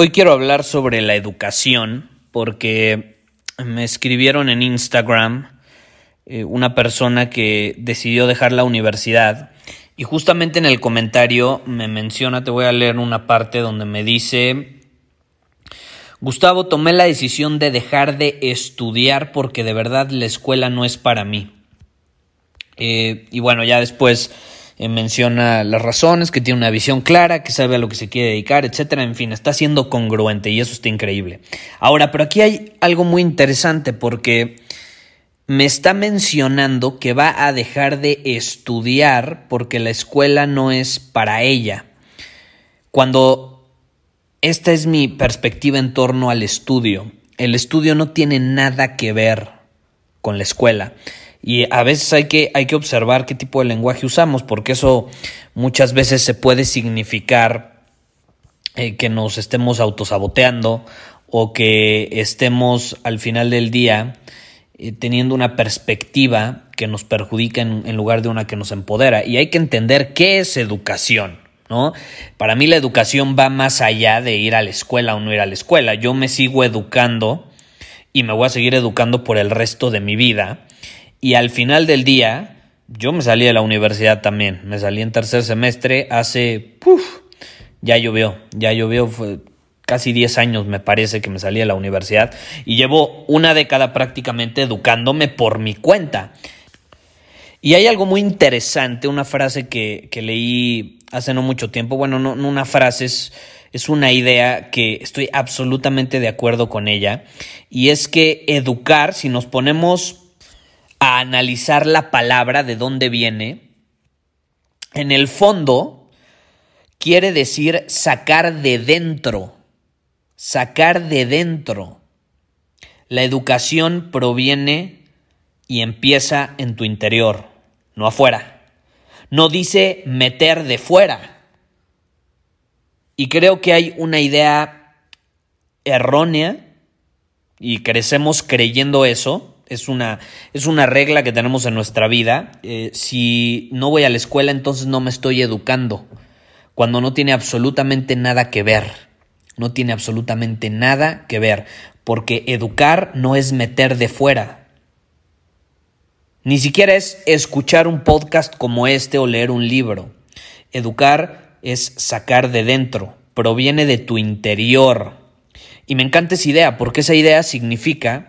Hoy quiero hablar sobre la educación porque me escribieron en Instagram eh, una persona que decidió dejar la universidad y justamente en el comentario me menciona, te voy a leer una parte donde me dice, Gustavo, tomé la decisión de dejar de estudiar porque de verdad la escuela no es para mí. Eh, y bueno, ya después eh, menciona las razones, que tiene una visión clara, que sabe a lo que se quiere dedicar, etcétera. En fin, está siendo congruente y eso está increíble. Ahora, pero aquí hay algo muy interesante porque me está mencionando que va a dejar de estudiar porque la escuela no es para ella. Cuando esta es mi perspectiva en torno al estudio, el estudio no tiene nada que ver con la escuela. Y a veces hay que, hay que observar qué tipo de lenguaje usamos, porque eso muchas veces se puede significar eh, que nos estemos autosaboteando o que estemos al final del día eh, teniendo una perspectiva que nos perjudica en, en, lugar de una que nos empodera. Y hay que entender qué es educación, ¿no? Para mí la educación va más allá de ir a la escuela o no ir a la escuela. Yo me sigo educando y me voy a seguir educando por el resto de mi vida. Y al final del día, yo me salí de la universidad también. Me salí en tercer semestre hace... Puf, ya llovió, ya llovió. Fue casi 10 años me parece que me salí de la universidad. Y llevo una década prácticamente educándome por mi cuenta. Y hay algo muy interesante, una frase que, que leí hace no mucho tiempo. Bueno, no, no una frase, es, es una idea que estoy absolutamente de acuerdo con ella. Y es que educar, si nos ponemos a analizar la palabra de dónde viene, en el fondo quiere decir sacar de dentro, sacar de dentro. La educación proviene y empieza en tu interior, no afuera. No dice meter de fuera. Y creo que hay una idea errónea y crecemos creyendo eso es una, es una regla que tenemos en nuestra vida. Eh, si no voy a la escuela, entonces no me estoy educando. Cuando no tiene absolutamente nada que ver. No tiene absolutamente nada que ver. Porque educar no es meter de fuera. Ni siquiera es escuchar un podcast como este o leer un libro. Educar es sacar de dentro. Proviene de tu interior. Y me encanta esa idea, porque esa idea significa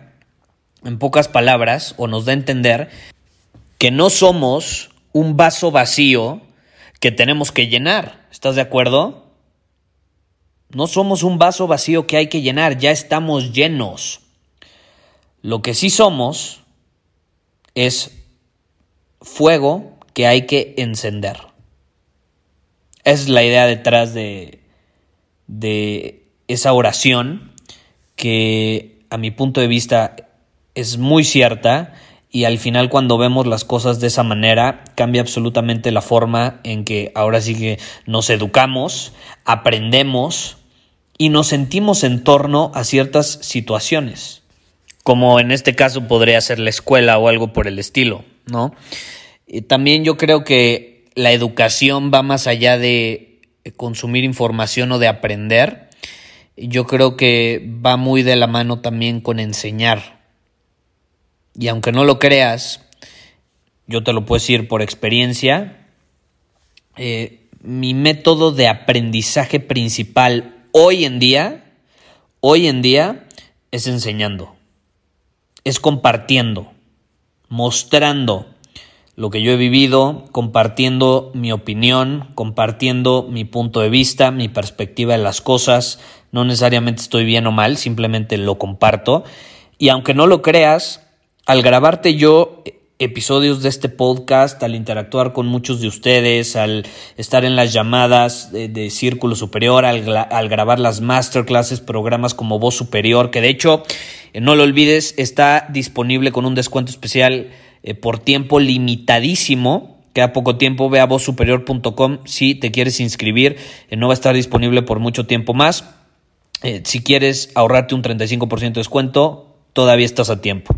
en pocas palabras, o nos da a entender que no somos un vaso vacío que tenemos que llenar. ¿Estás de acuerdo? No somos un vaso vacío que hay que llenar, ya estamos llenos. Lo que sí somos es fuego que hay que encender. es la idea detrás de, de esa oración que a mi punto de vista es muy cierta y al final cuando vemos las cosas de esa manera cambia absolutamente la forma en que ahora sí que nos educamos, aprendemos y nos sentimos en torno a ciertas situaciones, como en este caso podría ser la escuela o algo por el estilo, ¿no? también yo creo que la educación va más allá de consumir información o de aprender. Yo creo que va muy de la mano también con enseñar y aunque no lo creas, yo te lo puedo decir por experiencia, eh, mi método de aprendizaje principal hoy en día, hoy en día es enseñando, es compartiendo, mostrando lo que yo he vivido, compartiendo mi opinión, compartiendo mi punto de vista, mi perspectiva de las cosas. No necesariamente estoy bien o mal, simplemente lo comparto. Y aunque no lo creas, al grabarte yo episodios de este podcast, al interactuar con muchos de ustedes, al estar en las llamadas de, Círculo Superior, al, grabar las masterclasses, programas como Voz Superior, que de hecho, eh, no lo olvides, está disponible con un descuento especial eh, por tiempo limitadísimo. Queda poco tiempo, ve a vozsuperior.com si te quieres inscribir, eh, no va a estar disponible por mucho tiempo más. si quieres ahorrarte un 35% de descuento, todavía estás a tiempo.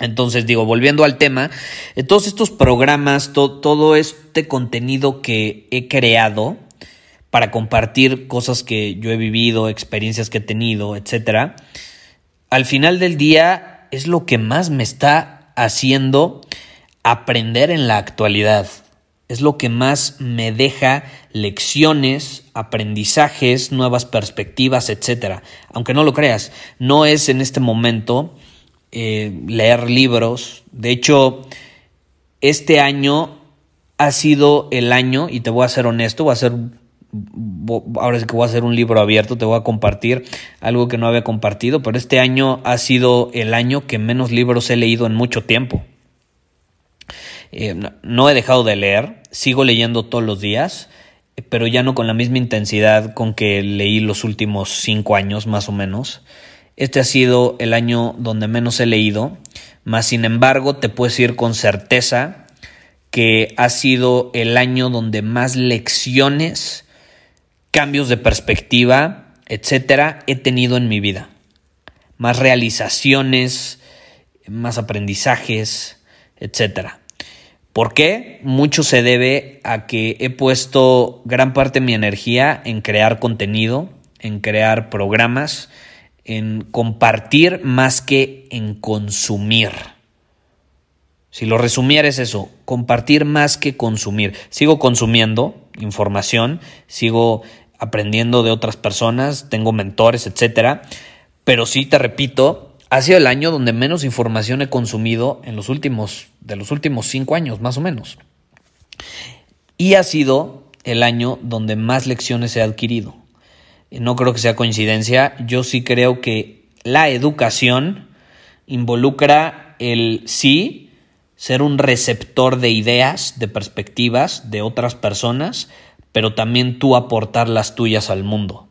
Entonces digo, volviendo al tema, eh, todos estos programas, todo este contenido que he creado para compartir cosas que yo he vivido, experiencias que he tenido, etcétera, al final del día es lo que más me está haciendo aprender en la actualidad. Es lo que más me deja lecciones, aprendizajes, nuevas perspectivas, etcétera. Aunque no lo creas, no es en este momento eh, leer libros. De hecho, este año ha sido el año, y te voy a ser honesto, voy a hacer, ahora es que voy a hacer un libro abierto, te voy a compartir algo que no había compartido, pero este año ha sido el año que menos libros he leído en mucho tiempo. Eh, no he dejado de leer, sigo leyendo todos los días, pero ya no con la misma intensidad con que leí los últimos cinco años más o menos. Este ha sido el año donde menos he leído, más sin embargo te puedo decir con certeza que ha sido el año donde más lecciones, cambios de perspectiva, etcétera, he tenido en mi vida. Más realizaciones, más aprendizajes, etcétera. ¿Por qué? Mucho se debe a que he puesto gran parte de mi energía en crear contenido, en crear programas, en compartir más que en consumir. Si lo resumiera es eso, compartir más que consumir. Sigo consumiendo información, sigo aprendiendo de otras personas, tengo mentores, etcétera, pero sí te repito, ha sido el año donde menos información he consumido en los últimos de los últimos cinco años, más o menos. Y ha sido el año donde más lecciones he adquirido no creo que sea coincidencia, yo sí creo que la educación involucra el sí ser un receptor de ideas, de perspectivas de otras personas, pero también tú aportar las tuyas al mundo.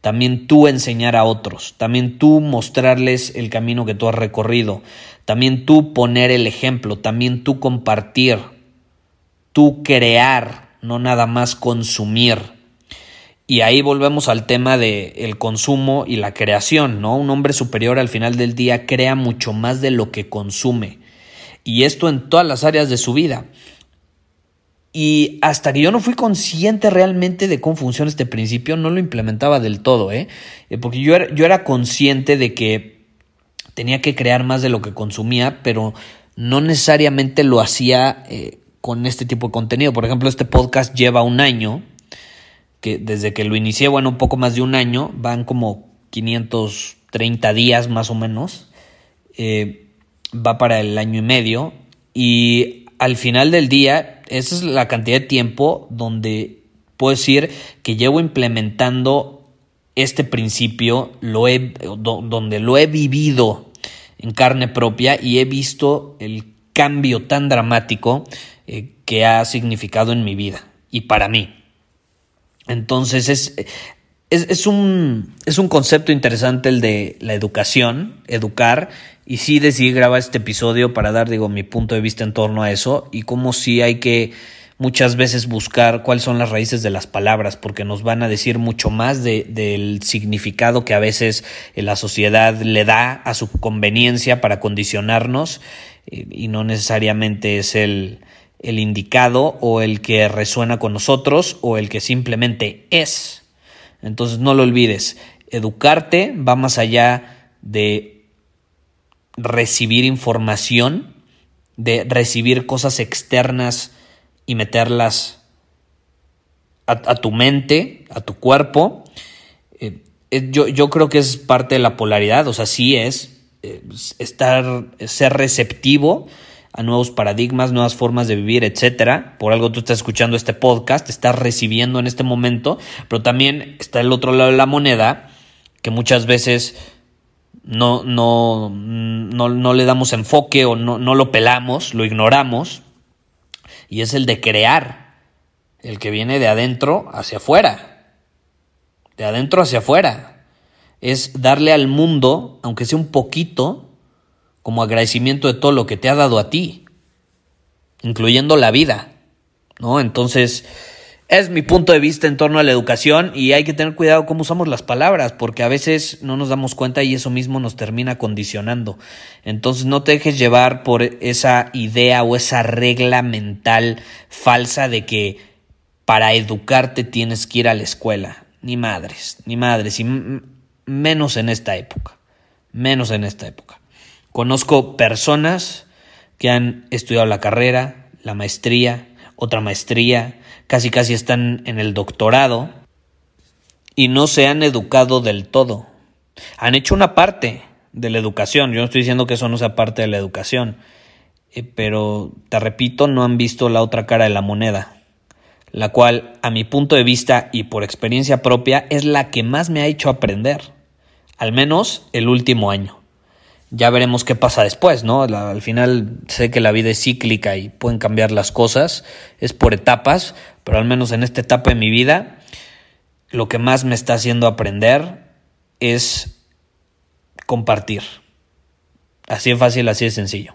También tú enseñar a otros, también tú mostrarles el camino que tú has recorrido, también tú poner el ejemplo, también tú compartir, tú crear, no nada más consumir. Y ahí volvemos al tema del el consumo y la creación, ¿no? Un hombre superior al final del día crea mucho más de lo que consume. Y esto en todas las áreas de su vida. Y hasta que yo no fui consciente realmente de cómo funciona este principio, no lo implementaba del todo, ¿eh? eh porque yo era, yo era consciente de que tenía que crear más de lo que consumía, pero no necesariamente lo hacía eh, con este tipo de contenido. Por ejemplo, este podcast lleva un año que desde que lo inicié, bueno, un poco más de un año, van como 530 días más o menos, eh, va para el año y medio y al final del día, esa es la cantidad de tiempo donde puedo decir que llevo implementando este principio, lo he, donde lo he vivido en carne propia y he visto el cambio tan dramático eh, que ha significado en mi vida y para mí. Entonces es, es, un, es un concepto interesante el de la educación, educar, y sí decidí grabar este episodio para dar, digo, mi punto de vista en torno a eso y cómo sí hay que muchas veces buscar cuáles son las raíces de las palabras, porque nos van a decir mucho más de, del significado que a veces la sociedad le da a su conveniencia para condicionarnos y no necesariamente es el, el indicado o el que resuena con nosotros o el que simplemente es. Entonces no lo olvides, educarte va más allá de recibir información, de recibir cosas externas y meterlas a, tu mente, a tu cuerpo. Eh, eh, yo, yo creo que es parte de la polaridad, o sea, sí es eh, estar, ser receptivo a nuevos paradigmas, nuevas formas de vivir, etcétera. Por algo tú estás escuchando este podcast, estás recibiendo en este momento, pero también está el otro lado de la moneda, que muchas veces no, no, no, no le damos enfoque o no, no lo pelamos, lo ignoramos, y es el de crear, el que viene de adentro hacia afuera, de adentro hacia afuera. Es darle al mundo, aunque sea un poquito, como agradecimiento de todo lo que te ha dado a ti, incluyendo la vida, ¿no? Entonces, es mi punto de vista en torno a la educación y hay que tener cuidado cómo usamos las palabras, porque a veces no nos damos cuenta y eso mismo nos termina condicionando. Entonces, no te dejes llevar por esa idea o esa regla mental falsa de que para educarte tienes que ir a la escuela. Ni madres, ni madres, y menos en esta época, menos en esta época. Conozco personas que han estudiado la carrera, la maestría, otra maestría, casi casi están en el doctorado y no se han educado del todo. Han hecho una parte de la educación, yo no estoy diciendo que eso no sea parte de la educación, eh, pero te repito, no han visto la otra cara de la moneda, la cual a mi punto de vista y por experiencia propia es la que más me ha hecho aprender, al menos el último año ya veremos qué pasa después, ¿no? al final sé que la vida es cíclica y pueden cambiar las cosas, es por etapas, pero al menos en esta etapa de mi vida, lo que más me está haciendo aprender es compartir. Así de fácil, así de sencillo.